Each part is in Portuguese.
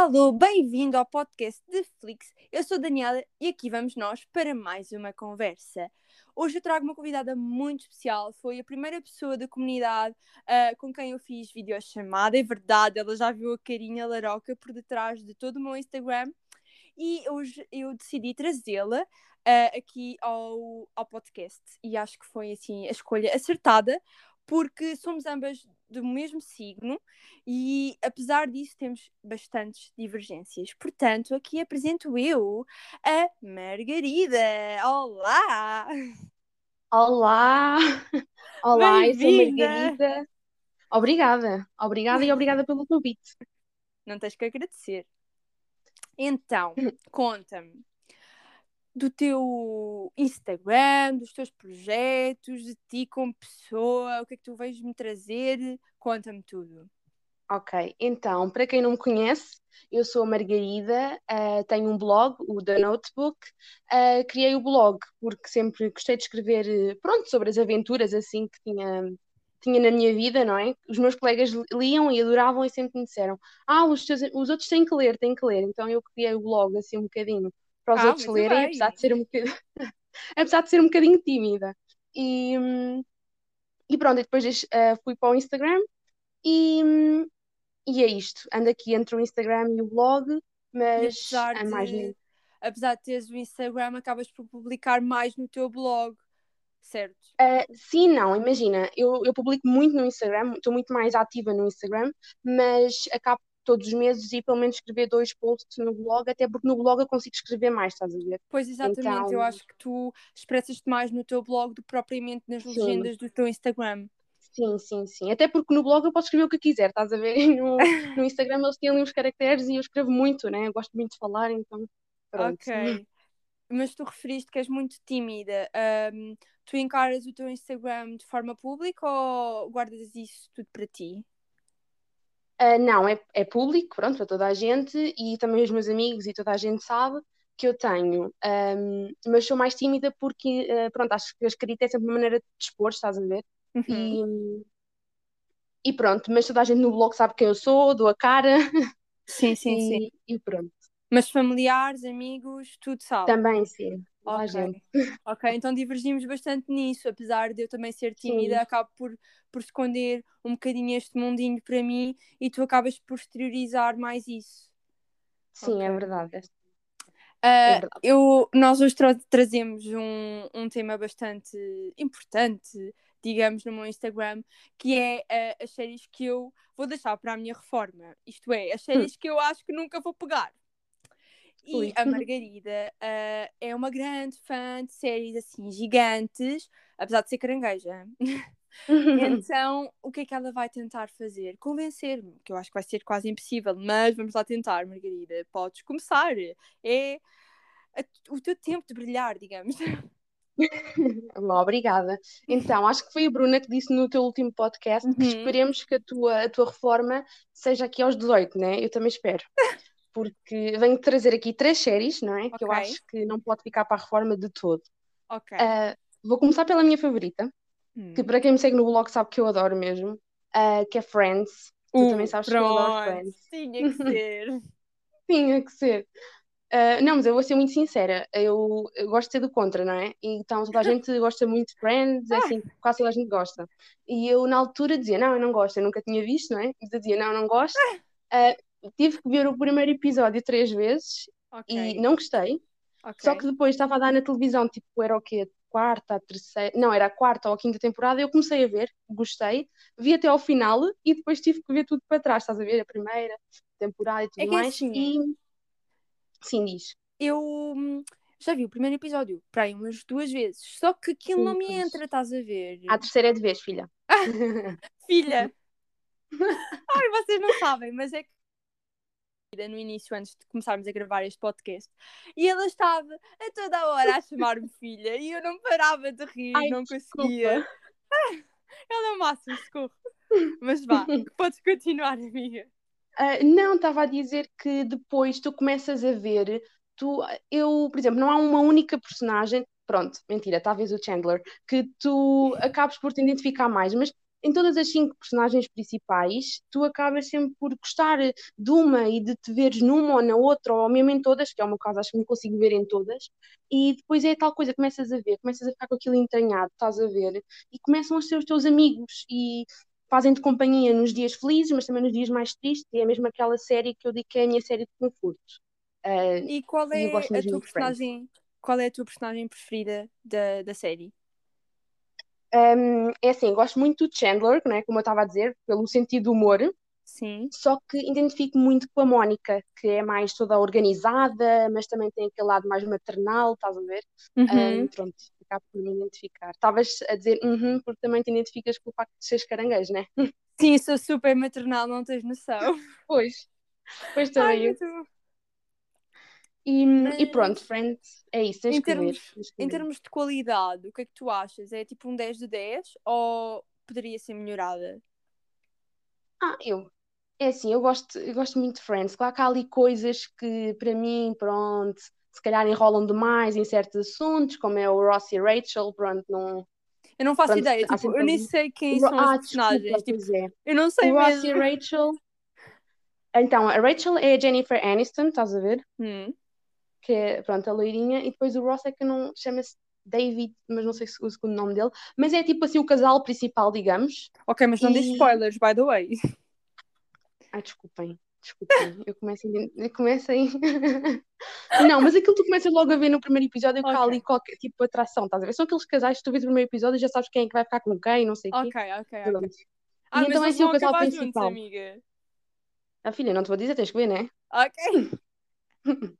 alô, bem-vindo ao podcast de Flix. Eu sou Daniela e aqui vamos nós para mais uma conversa. Hoje eu trago uma convidada muito especial. Foi a primeira pessoa da comunidade uh, com quem eu fiz videochamada. É verdade, ela já viu a carinha laroca por detrás de todo o meu Instagram. E hoje eu decidi trazê-la uh, aqui ao, ao podcast. E acho que foi assim a escolha acertada, porque somos ambas do mesmo signo e, apesar disso, temos bastantes divergências. Portanto, aqui apresento eu a Margarida. Olá! Olá! Olá, eu sou Margarida. Obrigada, obrigada e obrigada pelo convite. Não tens que agradecer. Então, conta-me, do teu Instagram, dos teus projetos, de ti como pessoa, o que é que tu vais me trazer? Conta-me tudo. Ok, então, para quem não me conhece, eu sou a Margarida, uh, tenho um blog, o The Notebook. Uh, criei o blog porque sempre gostei de escrever, pronto, sobre as aventuras assim que tinha, tinha na minha vida, não é? Os meus colegas liam e adoravam e sempre me disseram: Ah, os, teus, os outros têm que ler, têm que ler. Então eu criei o blog assim um bocadinho para os ah, outros lerem, bem. apesar de ser um bocadinho, apesar de ser um bocadinho tímida. E, e pronto, e depois uh, fui para o Instagram e, e é isto. Ando aqui entre o Instagram e o blog, mas é mais apesar de teres o Instagram, acabas por publicar mais no teu blog, certo? Uh, sim, não, imagina, eu, eu publico muito no Instagram, estou muito mais ativa no Instagram, mas acabo todos os meses e pelo menos escrever dois posts no blog, até porque no blog eu consigo escrever mais, estás a ver? Pois exatamente, então... eu acho que tu expressas-te mais no teu blog do que propriamente nas sim. legendas do teu Instagram. Sim, sim, sim. Até porque no blog eu posso escrever o que quiser, estás a ver? No, no Instagram eles têm ali uns caracteres e eu escrevo muito, né? Eu gosto muito de falar, então. Pronto. Ok. Mas tu referiste que és muito tímida. Um, tu encaras o teu Instagram de forma pública ou guardas isso tudo para ti? Uh, não, é, é público, pronto, para toda a gente e também os meus amigos e toda a gente sabe que eu tenho, um, mas sou mais tímida porque, uh, pronto, acho que a escrita é sempre uma maneira de expor, estás a ver? Uhum. E, e pronto, mas toda a gente no blog sabe quem eu sou, dou a cara. Sim, sim, e, sim. E pronto. Mas familiares, amigos, tudo sabe? Também, sim. Okay. Gente. ok, então divergimos bastante nisso, apesar de eu também ser tímida, sim. acabo por, por esconder um bocadinho este mundinho para mim e tu acabas por exteriorizar mais isso. Sim, okay. é verdade. Uh, é verdade. Eu, nós hoje tra trazemos um, um tema bastante importante, digamos, no meu Instagram, que é uh, as séries que eu vou deixar para a minha reforma. Isto é, as séries hum. que eu acho que nunca vou pegar. E Ui. a Margarida uh, é uma grande fã de séries assim gigantes, apesar de ser carangueja. então, o que é que ela vai tentar fazer? Convencer-me, que eu acho que vai ser quase impossível, mas vamos lá tentar, Margarida. Podes começar. É o teu tempo de brilhar, digamos. Obrigada. Então, acho que foi a Bruna que disse no teu último podcast uhum. que esperemos que a tua, a tua reforma seja aqui aos 18, né? Eu também espero porque venho trazer aqui três séries, não é? Okay. Que eu acho que não pode ficar para a reforma de todo. Ok. Uh, vou começar pela minha favorita, hum. que para quem me segue no blog sabe que eu adoro mesmo, uh, que é Friends. Uh, tu também sabes pronto. que eu adoro Friends. Tinha que ser. Tinha que ser. Uh, não, mas eu vou ser muito sincera, eu, eu, gosto de ser do contra, não é? Então toda a gente gosta muito de Friends, é assim, quase toda a gente gosta. E eu na altura dizia, não, eu não gosto, eu nunca tinha visto, não é? E dizia, não, eu não gosto. Uh, tive que ver o primeiro episódio três vezes okay. e não gostei. Okay. Só que depois estava a dar na televisão, tipo, era o quê? Quarta, a terceira, não, era a quarta ou a quinta temporada. Eu comecei a ver, gostei, vi até ao final e depois tive que ver tudo para trás, estás a ver? A primeira temporada e tudo é mais. Assim, e sim, diz. Eu hum, já vi o primeiro episódio para aí umas duas vezes, só que aquilo sim, não me pois. entra, estás a ver? A terceira é de vez, filha. filha! Ai, vocês não sabem, mas é que no início, antes de começarmos a gravar este podcast, e ela estava a toda a hora a chamar-me filha e eu não parava de rir, Ai, não conseguia. Ah, ela é o máximo, socorro. Mas vá, podes continuar, amiga. Uh, não, estava a dizer que depois tu começas a ver, tu, eu, por exemplo, não há uma única personagem, pronto, mentira, talvez o Chandler, que tu acabes por te identificar mais, mas em todas as cinco personagens principais, tu acabas sempre por gostar de uma e de te veres numa ou na outra, ou mesmo em todas, que é o meu caso, acho que me consigo ver em todas, e depois é tal coisa, começas a ver, começas a ficar com aquilo entranhado, estás a ver, e começam a ser os teus amigos, e fazem-te companhia nos dias felizes, mas também nos dias mais tristes, e é mesmo aquela série que eu digo que é a minha série de conforto. Uh, e qual é a tua personagem? Qual é a tua personagem preferida da, da série? Um, é assim, gosto muito do Chandler, né, como eu estava a dizer, pelo sentido do humor. Sim. Só que identifico muito com a Mónica, que é mais toda organizada, mas também tem aquele lado mais maternal, estás a ver? Uhum. Um, pronto, acabo por me identificar. Estavas a dizer uhum, porque também te identificas com o facto de seres caranguejo, né? Sim, sou super maternal, não tens noção. Pois, pois também. Ai, e, Mas... e pronto, Friends, é isso, tens em que termos, ver. Em termos de qualidade, o que é que tu achas? É tipo um 10 de 10 ou poderia ser melhorada? Ah, eu. É assim, eu gosto, eu gosto muito de Friends. Claro que há ali coisas que, para mim, pronto, se calhar enrolam demais em certos assuntos, como é o Ross e Rachel, pronto, não. Eu não faço pronto, ideia, tipo, eu nem sei quem o... são ah, os personagens. Desculpa, tipo, é. Eu não sei o mesmo. Ross e Rachel. Então, a Rachel é a Jennifer Aniston, estás a ver? Hum que é, pronto, a loirinha, e depois o Ross é que não chama-se David, mas não sei se o segundo nome dele, mas é tipo assim o casal principal, digamos. Ok, mas não e... diz spoilers, by the way. Ai, desculpem, desculpem, eu começo a. Eu começo a... não, mas aquilo que tu começas logo a ver no primeiro episódio é que okay. há ali qualquer tipo de atração, estás a ver? São aqueles casais que tu vês no primeiro episódio e já sabes quem é que vai ficar com quem, não sei o quê. Ok, ok, ok. Ah, e então é assim o casal principal. Juntos, amiga. Ah, filha, não te vou dizer, tens que ver, né? Ok.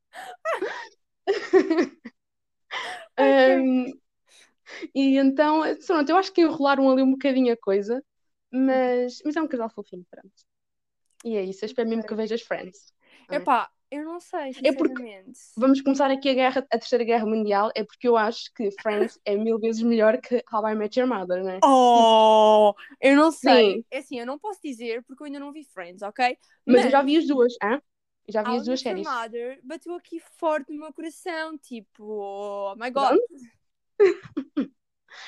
um, e então, pronto, eu acho que enrolaram ali um bocadinho a coisa, mas, mas é um casal fofinho, pronto. E é isso, eu espero mesmo que vejas Friends. É? Epá, eu não sei, É porque vamos começar aqui a guerra, a terceira guerra mundial, é porque eu acho que Friends é mil vezes melhor que How I Met Your Mother, né? Oh, eu não sei. Sim. É assim, eu não posso dizer porque eu ainda não vi Friends, ok? Mas, mas eu já vi as duas, hein? Já vi as duas séries. Mother bateu aqui forte no meu coração, tipo, oh my god.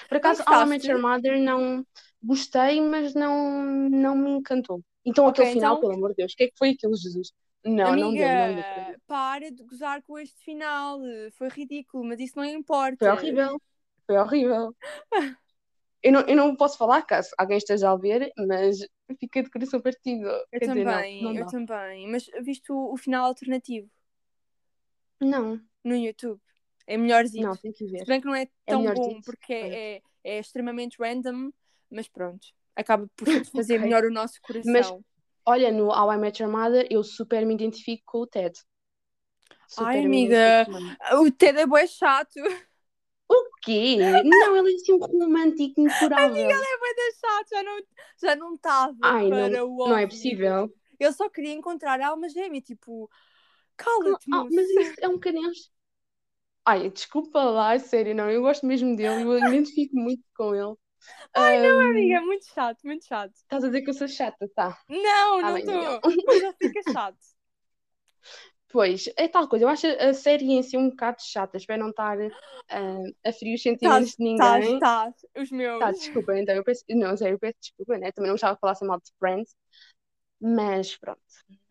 Por acaso, How I Met Your Mother não gostei, mas não, não me encantou. Então, okay, aquele final, então... pelo amor de Deus, o que é que foi aquilo, Jesus? Não, Amiga, não deu, não deu. Para de gozar com este final, foi ridículo, mas isso não importa. Foi horrível, foi horrível. eu, não, eu não posso falar caso alguém esteja a ver, mas fiquei de coração partido. Eu Quer também, dizer, não, não eu também. Mas viste o, o, final alternativo? Não. No YouTube. É melhorzinho. Não, tem que ver. Se bem que não é, é tão é bom, porque é, é, é, extremamente random, mas pronto. Acaba por fazer okay. melhor o nosso coração. Mas, olha, no How I Met Your Mother, eu super me identifico com o Ted. Super Ai, amiga, o Ted é bem chato. Quê? Não, ele é assim um romântico incurável. Amiga, ele é bem chato, já não já não estava Ai, para não, o Não é possível. Ele só queria encontrar a alma gêmea, tipo, cala-te, ah, Mas isso é um bocadinho... Ai, desculpa lá, sério, não, eu gosto mesmo dele, eu identifico muito com ele. Ai, um... não, amiga, é muito chato, muito chato. Estás a dizer que eu sou chata, tá? Não, tá não estou. Mas já fica chato. Pois, é tal coisa. Eu acho a série em si um bocado chata. Espero não estar uh, a ferir os sentimentos de ninguém. Estás, os meus. Tá, desculpa, então eu peço. Não, sério, eu peço desculpa, né? Também não gostava de falar assim mal de Friends. Mas pronto.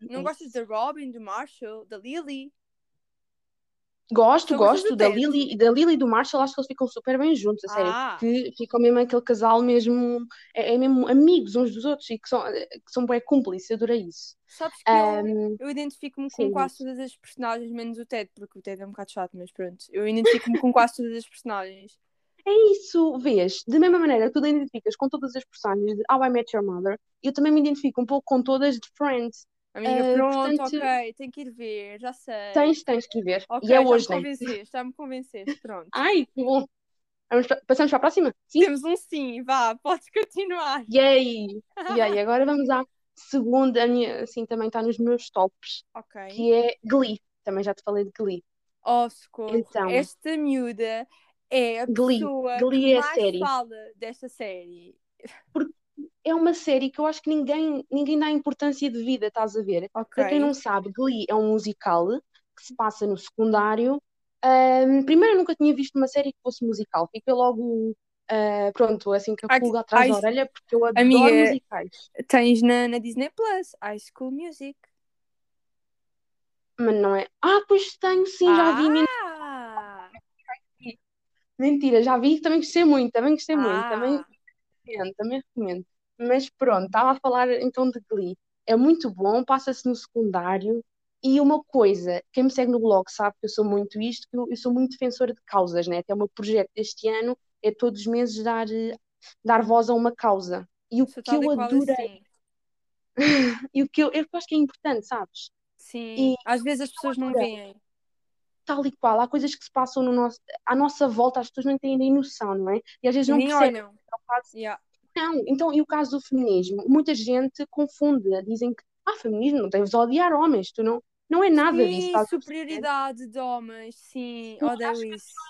Não é gostas da Robin, do Marshall, da Lily? Gosto, gosto da Lily, da Lily e do Marshall, acho que eles ficam super bem juntos, a sério, ah. que ficam mesmo aquele casal mesmo, é, é, mesmo amigos uns dos outros e que são, que são bem cúmplices, eu adorei isso. Sabes que um, eu, eu identifico-me com quase todas as personagens, menos o Ted, porque o Ted é um bocado chato, mas pronto, eu identifico-me com quase todas as personagens. É isso, vês? Da mesma maneira que tu te identificas com todas as personagens de How I Met Your Mother, eu também me identifico um pouco com todas de Friends. Amiga, uh, pronto, portanto, ok, tenho que ir ver, já sei. Tens, tens que ir ver. Okay, e é hoje, já me né? convenceste, já me convenceste, pronto. Ai, que bom. Vamos, passamos para a próxima? Sim? Temos um sim, vá, podes continuar. Yay! Yay, agora vamos à segunda, assim, também está nos meus tops, Ok. que é Glee. Também já te falei de Glee. Oh, socorro. Então, Esta miúda é a Glee. pessoa Glee que é mais série. fala desta série. Porque é uma série que eu acho que ninguém, ninguém dá importância de vida, estás a ver? Okay. Para quem não sabe, Glee é um musical que se passa no secundário. Um, primeiro, eu nunca tinha visto uma série que fosse musical, fiquei logo uh, pronto, assim que a pulga atrás da orelha, porque eu adoro amiga, musicais. Tens na, na Disney Plus, High School Music. Mas não é. Ah, pois tenho, sim, já vi. Ah! Mentira, já vi, também gostei muito, também gostei muito, também Ah! recomendo, também recomendo. Mas pronto, estava a falar então de Glee. É muito bom, passa-se no secundário. E uma coisa, quem me segue no blog sabe que eu sou muito isto, que eu, eu sou muito defensora de causas, né? Até o meu projeto deste ano é todos os meses dar, eh, dar voz a uma causa. E o Sou que e eu adorei, assim. e o que eu, eu acho que é importante, sabes? Sim. Às vezes as pessoas não veem. tal e qual. Há coisas que se passam no nosso, à nossa volta, as pessoas não têm nem noção, não é? E às vezes E não nem percebem. olham. É o caso- Yeah. Não, então, e o caso do feminismo? Muita gente confunde, dizem que, ah, feminismo, não deves odiar homens, tu não, não é nada disso, Sim, a perceber? superioridade de homens. Sim, Eu odeio que isso.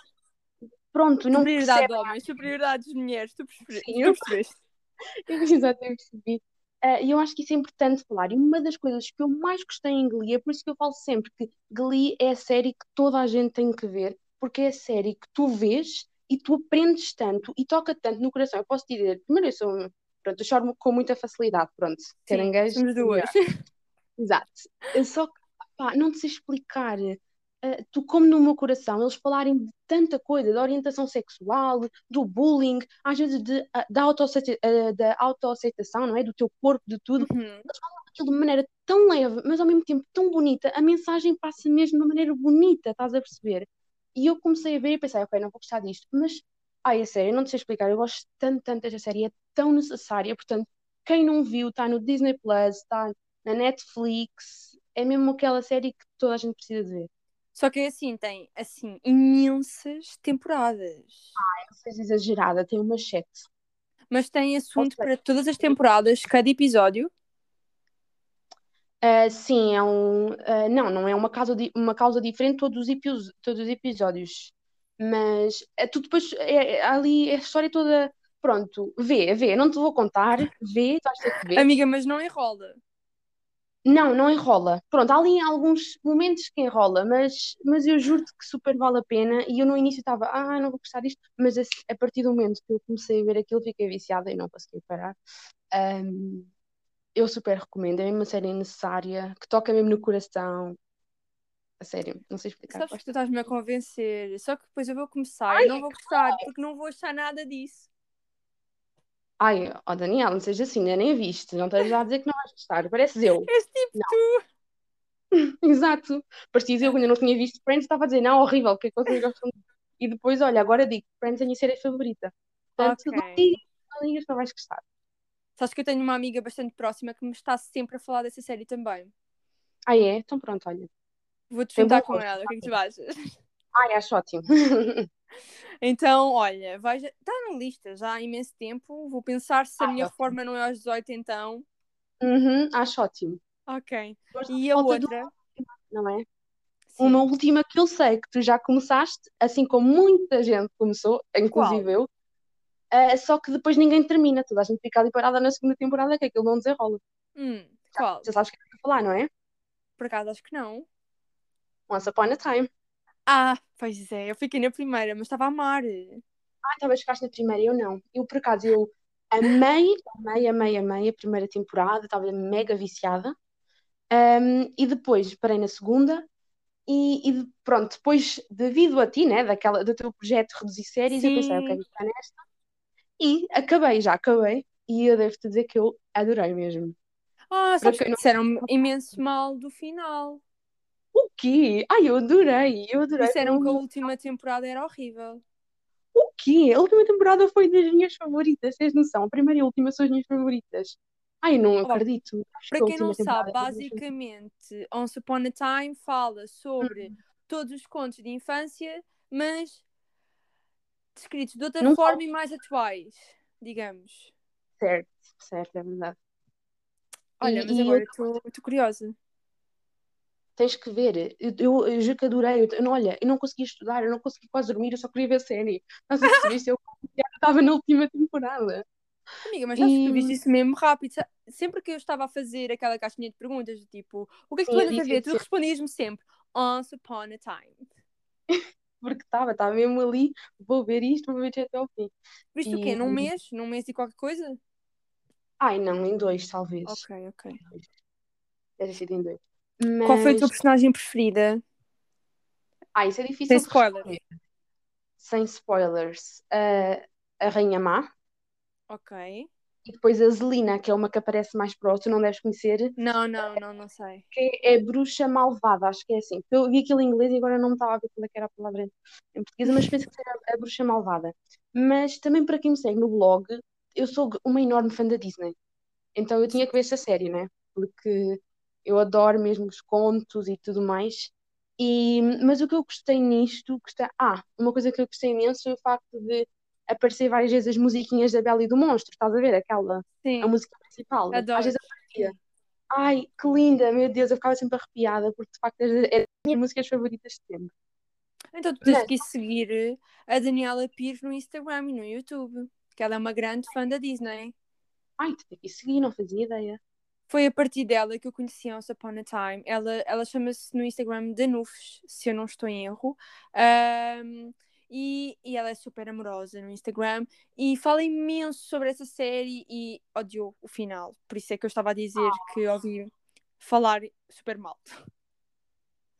Pronto, não Superioridade de percebem. homens, superioridade dos mulheres. Tu percebes? Sim, Tu eu- percebeste? Exato, eu percebi. Ah, E eu acho que isso é importante falar. E uma das coisas que eu mais gostei em Glee, é por isso que eu falo sempre que Glee é a série que toda a gente tem que ver, porque é a série que tu vês e tu aprendes tanto e toca tanto no coração. Eu posso te dizer, primeiro eu sou, pronto, eu choro com muita facilidade, pronto, caranguejo. somos duas. Exato. Só que, pá, não te sei explicar. Eh, tu, como no meu coração, eles falarem de tanta coisa, da orientação sexual, do bullying, às vezes de, ah, da autoaceita- eh, da autoaceitação, não é? Do teu corpo, de tudo. Uhum. Eles falam daquilo de maneira tão leve, mas ao mesmo tempo tão bonita. A mensagem passa mesmo de uma maneira bonita, estás a perceber? E eu comecei a ver e pensei, ok, não vou gostar disto. Mas, ai, a sério, eu não te sei explicar. Eu gosto tanto, tanto desta série, é tão necessária. Portanto, quem não viu, está no Disney Plus, está na Netflix. É mesmo aquela série que toda a gente precisa de ver. Só que é assim, tem assim imensas temporadas. Não seja exagerada, tem umas sete. Mas tem assunto para todas as temporadas, cada episódio. Ah, sim, é um. ah, não, não é uma causa, uma causa diferente todos os, todos os episódios. Mas é, tu depois. É, é- ali a história toda. Pronto, vê, vê. Não te vou contar. Vê, tu vais ter que ver. Amiga, mas não enrola. Não, não enrola. Pronto, há ali alguns momentos que enrola, mas, mas eu juro-te que super vale a pena. E eu no início estava, ah, não vou gostar disto, mas a, a partir do momento que eu comecei a ver aquilo, fiquei viciada e não consegui parar. Ahm, eu super recomendo, é uma série necessária, que toca mesmo no coração. A sério, não sei explicar. Sabes que tu estás-me a convencer. Só que depois eu vou começar e não vou gostar, porque não vou achar nada disso. Ai, ó Daniel, não seja assim, ainda nem viste, não estás a dizer que não vais gostar, pareces eu. És tipo tu. Exato. Parecias eu quando eu não tinha visto Friends, estava a dizer, não, horrível, porque é que de... E depois, olha, agora digo, Friends é a minha série favorita. Portanto, não Ok. digas, não digas, não vais gostar. Sabes que eu tenho uma amiga bastante próxima que me está sempre a falar dessa série também. Ah, é? Então pronto, olha. Vou-te juntar com gosto, ela, o que é que tu achas? Ai, acho ótimo. Então, olha, vais... está na lista já há imenso tempo. Vou pensar se a Ai, minha ótimo. reforma não é aos 18, então. Uhum, acho ótimo. Ok. E a outra? Não é? Sim. Uma última que eu sei que tu já começaste, assim como muita gente começou, inclusive eu, eh, só que depois ninguém termina, toda a gente fica ali parada na segunda temporada, que aquilo não desenrola. Hum, qual? Já sabes o que eu vou falar, não é? Por acaso acho que não. Once Upon a Time. Ah, pois é, eu fiquei na primeira, mas estava a amar. Ah, talvez ficaste na primeira, eu não. Eu, por acaso, eu amei, amei, amei, amei a primeira temporada, estava mega viciada. Um, e depois parei na segunda e, e pronto, depois, devido a ti, né, daquela, do teu projeto reduzir séries, eu pensei, ok, Sim. vou ficar nesta. E acabei, já acabei. E eu devo-te dizer que eu adorei mesmo. Ah, sabes quem que não... disseram imenso mal do final. O quê? Ai, eu adorei, eu adorei. Disseram que a última temporada era horrível. O quê? A última temporada foi das minhas favoritas, tens noção? A primeira e a última são as minhas favoritas. Ai, não acredito. Para quem não sabe, basicamente, Once Upon a Time fala sobre Hum. todos os contos de infância, mas descritos de outra Não forma e mais atuais, digamos. Certo, certo, é verdade. Olha, E, mas e agora eu- estou curiosa. tens que ver, eu, eu, eu juro que adorei. Eu, eu não, olha, eu não conseguia estudar, eu não conseguia quase dormir, eu só queria ver a série. Estás a perceber? Se eu já estava na última temporada. Amiga, mas sabes que tu E viste isso mesmo rápido. Sempre que eu estava a fazer aquela caixinha de perguntas, do tipo, o que é que tu eu andas a ver? isso Tu respondias-me sempre, Once Upon a Time. porque estava, estava mesmo ali, vou ver isto, vou ver isto até ao fim. Viste o quê? E- Num mês? Num mês e qualquer coisa? Ai, não, em dois, talvez. Ok, ok. Deve sido em dois. Qual foi a tua Mas, personagem preferida? ah, isso é difícil Sem de spoiler. responder. Sem spoilers. Ah, a Rainha Má Ok. E depois a Zelina, que é uma que aparece mais próximo, tu não deves conhecer, Não, não, não, não sei. que é Bruxa Malvada, acho que é assim. Eu vi aquilo em inglês e agora não me estava a ver qual é era a palavra em português, mas penso que era a Bruxa Malvada. Mas também para quem me segue no blog, eu sou uma enorme fã da Disney. Então eu tinha que ver esta série, né? Porque eu adoro mesmo os contos e tudo mais. E, mas o que eu gostei nisto, gostei, ah, uma coisa que eu gostei imenso foi o facto de aparecer várias vezes as musiquinhas da Bela e do Monstro, estás a ver? Aquela, a Sim, música principal. Às adoro. vezes aparecia. Ai, que linda, meu Deus, eu ficava sempre arrepiada, porque de facto é é das minhas músicas favoritas de sempre. Então tu tens Mas- que ir seguir a Daniela Pires no Instagram e no YouTube, que ela é uma grande fã da Disney. Ai, te que seguir, não fazia ideia. Foi a partir dela que eu conheci a Once Upon a Time. Ela, ela chama-se no Instagram Danufes, se eu não estou em erro. Ahm, e, e ela é super amorosa no Instagram e fala imenso sobre essa série e odiou o final. Por isso é que eu estava a dizer que ouvi falar super mal.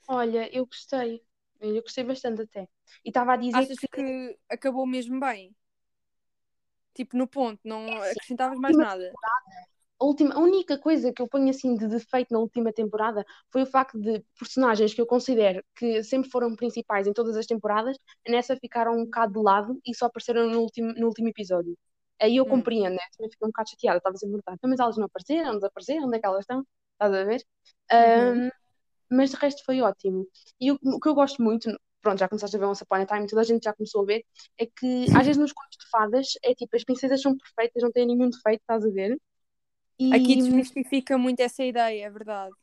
Olha, eu gostei. Eu gostei bastante até. E estava a dizer Achas que que acabou mesmo bem? Tipo, no ponto, não É assim, acrescentavas mais nada. A, última, a única coisa que eu ponho assim de defeito na última temporada foi o facto de personagens que eu considero que sempre foram principais em todas as temporadas, nessa ficaram um bocado de lado e só apareceram no último, no último episódio. Aí eu Hum. compreendo, né? Também fiquei um bocado chateada, estava sempre "Então, mas elas não apareceram, desapareceram, onde é que elas estão? Estás a ver? Uhum. Ahm, mas de resto foi ótimo. E o, o que eu gosto muito, pronto, já começaste a ver Once Upon a Time, toda a gente já começou a ver, é que às vezes nos contos de fadas é tipo, as princesas são perfeitas, não têm nenhum defeito, estás a ver? Aqui E, desmistifica muito essa ideia, é verdade.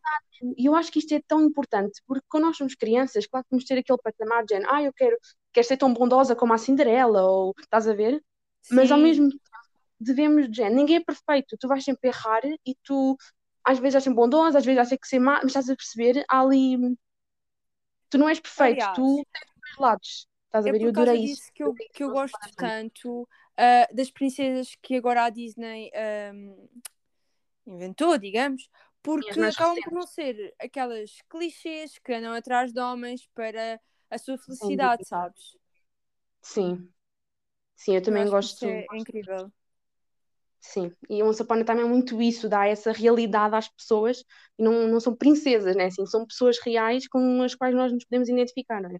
e eu acho que isto é tão importante, porque quando nós somos crianças, claro que vamos ter aquele patamar de género, ah, eu quero, quero ser tão bondosa como a Cinderela, ou estás a ver? Mas ao Sim. mesmo tempo devemos, de género, ninguém é perfeito, tu vais sempre errar e tu às vezes vais ser bondosa, às vezes vais ter que ser má, mas estás a perceber, há ali, tu não és perfeito, Aliás, tu tens dois lados, estás a É ver? Eu por causa adorei isso. que eu, que eu gosto tanto ah, das princesas que agora a Disney ahm, inventou, digamos, Sim, porque acabam por não ser aquelas clichês que andam atrás de homens para a sua felicidade, dúvida. sabes? Sim, sim, eu Eu também que gosto, é gosto incrível. Sim, e Once Upon a Time é muito isso, dá essa realidade às pessoas e não, não são princesas, né? Assim, são pessoas reais com as quais nós nos podemos identificar, não é?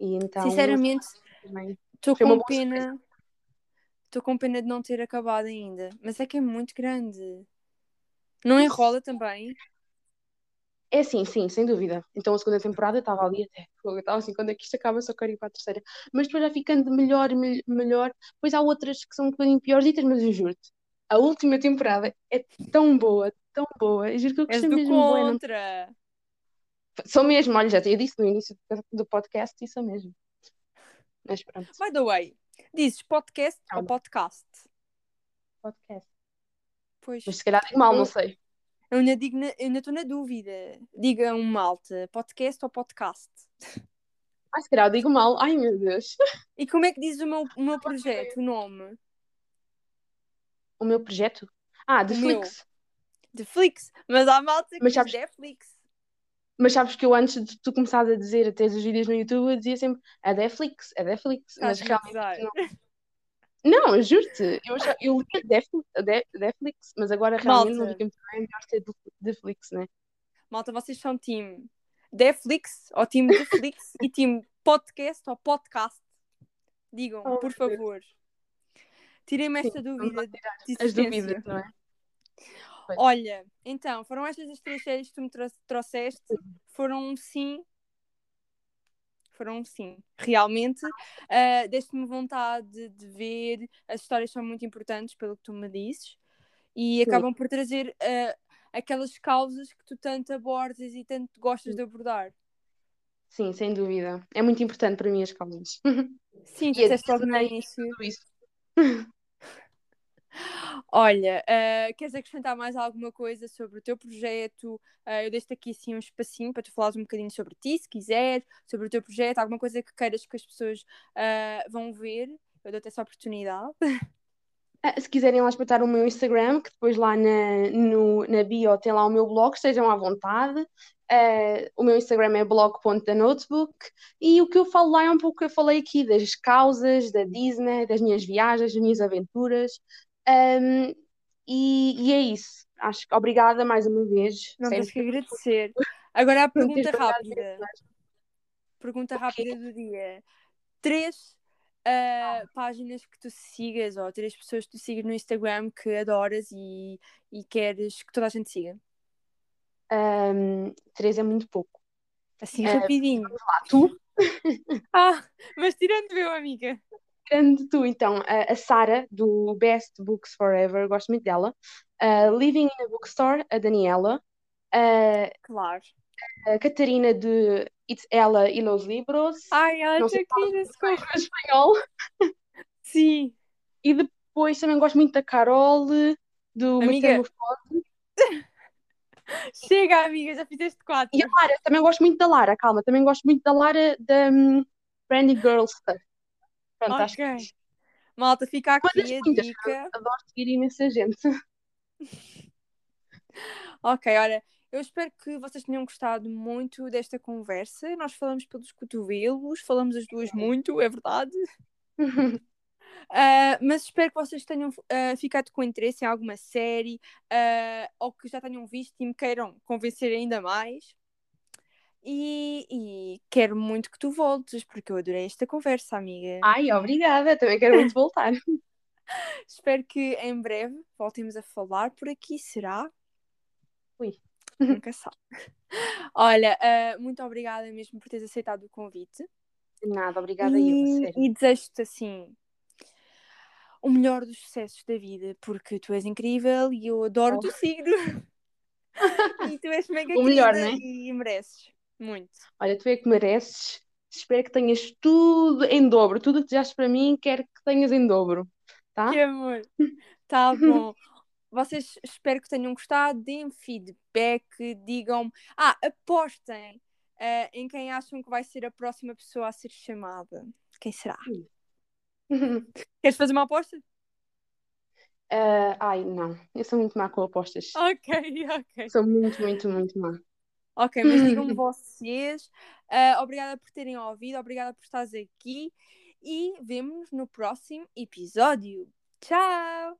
E então, Sinceramente, também estou com pena, estou com pena de não ter acabado ainda, mas é que é muito grande. Não enrola também? É sim, sim, sem dúvida. Então a segunda temporada estava ali até, eu estava assim, quando é que isto acaba, só quero ir para a terceira. Mas depois já ficando melhor, mel- melhor. Depois há outras que são um bocadinho piorzitas, mas eu juro-te, a última temporada é tão boa, tão boa. Eu juro que eu gostei mesmo bué, não... contra. Sou mesmo, olha, já tinha dito no início do podcast sou mesmo. Mas pronto, By the way, dizes podcast ou podcast? podcast. Pois, Mas se calhar digo mal, não eu, sei. eu ainda digo na- eu ainda estou na dúvida. Diga um malta, podcast ou podcast? Ai, se calhar digo mal. Ai, meu Deus. E como é que diz o meu, o meu projeto, o nome? O meu projeto? Ah, de. Flix. De Flix. Mas há malta que Mas sabes, Netflix. mas sabes que eu antes de tu começares a dizer até os vídeos no YouTube, eu dizia sempre a Netflix, a Netflix. Mas a realmente não. Não, juro-te. Eu, achava- eu li a Netflix, mas agora realmente não Malta, fica muito bem. É melhor ser Netflix, né? malta, vocês são time Netflix ou time Netflix e time podcast ou podcast? Digam, Oh, por favor. Tirem-me esta dúvida as dúvidas, não é? Olha, então, foram estas as três séries que tu me tro- trouxeste? Foram um sim? Foram um sim. Realmente, ah, deste-me vontade de, ver. As histórias são muito importantes, pelo que tu me dizes, e Sim, acabam por trazer ah, aquelas causas que tu tanto abordas e tanto gostas de abordar. sim, sem dúvida. É muito importante para mim as causas. Sim, tu disseste logo no início. tudo isso. Olha, uh, queres acrescentar mais alguma coisa sobre o teu projeto? Uh, eu deixo-te aqui assim um espacinho para tu falares um bocadinho sobre ti, se quiseres, sobre o teu projeto, alguma coisa que queiras que as pessoas uh, vão ver. Eu dou-te essa oportunidade. Se quiserem lá espreitar o meu Instagram, que depois lá na, no, na bio tem lá o meu blog, estejam à vontade. Uh, o meu Instagram é blog.danotebook e o que eu falo lá é um pouco o que eu falei aqui das causas, da Disney, das minhas viagens, das minhas aventuras. Um, e, e, é isso. Acho que obrigada mais uma vez. Não tens que agradecer. Agora a pergunta rápida. Pergunta rápida do dia. Três uh, páginas que tu sigas ou três pessoas que tu sigas no Instagram que adoras e, e queres que toda a gente siga? Um, três é muito pouco. Assim, uh, rapidinho. Lá, tu? ah, mas tirando meu, amiga. Tirando tu, então, a, a Sara, do Best Books Forever, gosto muito dela. Uh, Living in a Bookstore, a Daniela. Uh, claro. A Catarina de It's Ela e Los Libros. Ai, ela não sei aqui em espanhol. Sim. E depois também gosto muito da Carol, do Amiga. Metamorfose. Chega, amiga, já fizeste quatro. E a Lara, também gosto muito da Lara, calma, também gosto muito da Lara da um, Brandy Girlster. Pronto, okay. acho que. Malta, fica aqui a muitas, dica. Adoro seguir imensa gente. ok, olha, eu espero que vocês tenham gostado muito desta conversa. Nós falamos pelos cotovelos, falamos as duas muito, é verdade. Uh, mas espero que vocês tenham uh, ficado com interesse em alguma série uh, ou que já tenham visto e me queiram convencer ainda mais. E, e, quero muito que tu voltes, porque eu adorei esta conversa, amiga. Ai, obrigada, também quero muito voltar. espero que em breve voltemos a falar por aqui, será? Ui. Nunca sabe. Olha, muito obrigada mesmo por teres aceitado o convite. Nada, obrigada e, eu, E desejo-te assim o melhor dos sucessos da vida, porque tu és incrível e eu adoro o teu oh. signo. e tu és mega o melhor, né? e mereces muito. Olha, tu é que mereces. Espero que tenhas tudo em dobro. Tudo que desejas para mim, quero que tenhas em dobro. Tá? Que amor. Tá bom. Vocês espero que tenham gostado. Deem feedback, digam-me. Ah, apostem uh, em quem acham que vai ser a próxima pessoa a ser chamada. Quem será? Queres fazer uma aposta? Uh, ai, não. Eu sou muito má com apostas. Ok, ok. Sou muito, muito, muito má. Ok, mas digam-me vocês. Uh, obrigada por terem ouvido, obrigada por estares aqui e vemo-nos no próximo episódio. Tchau!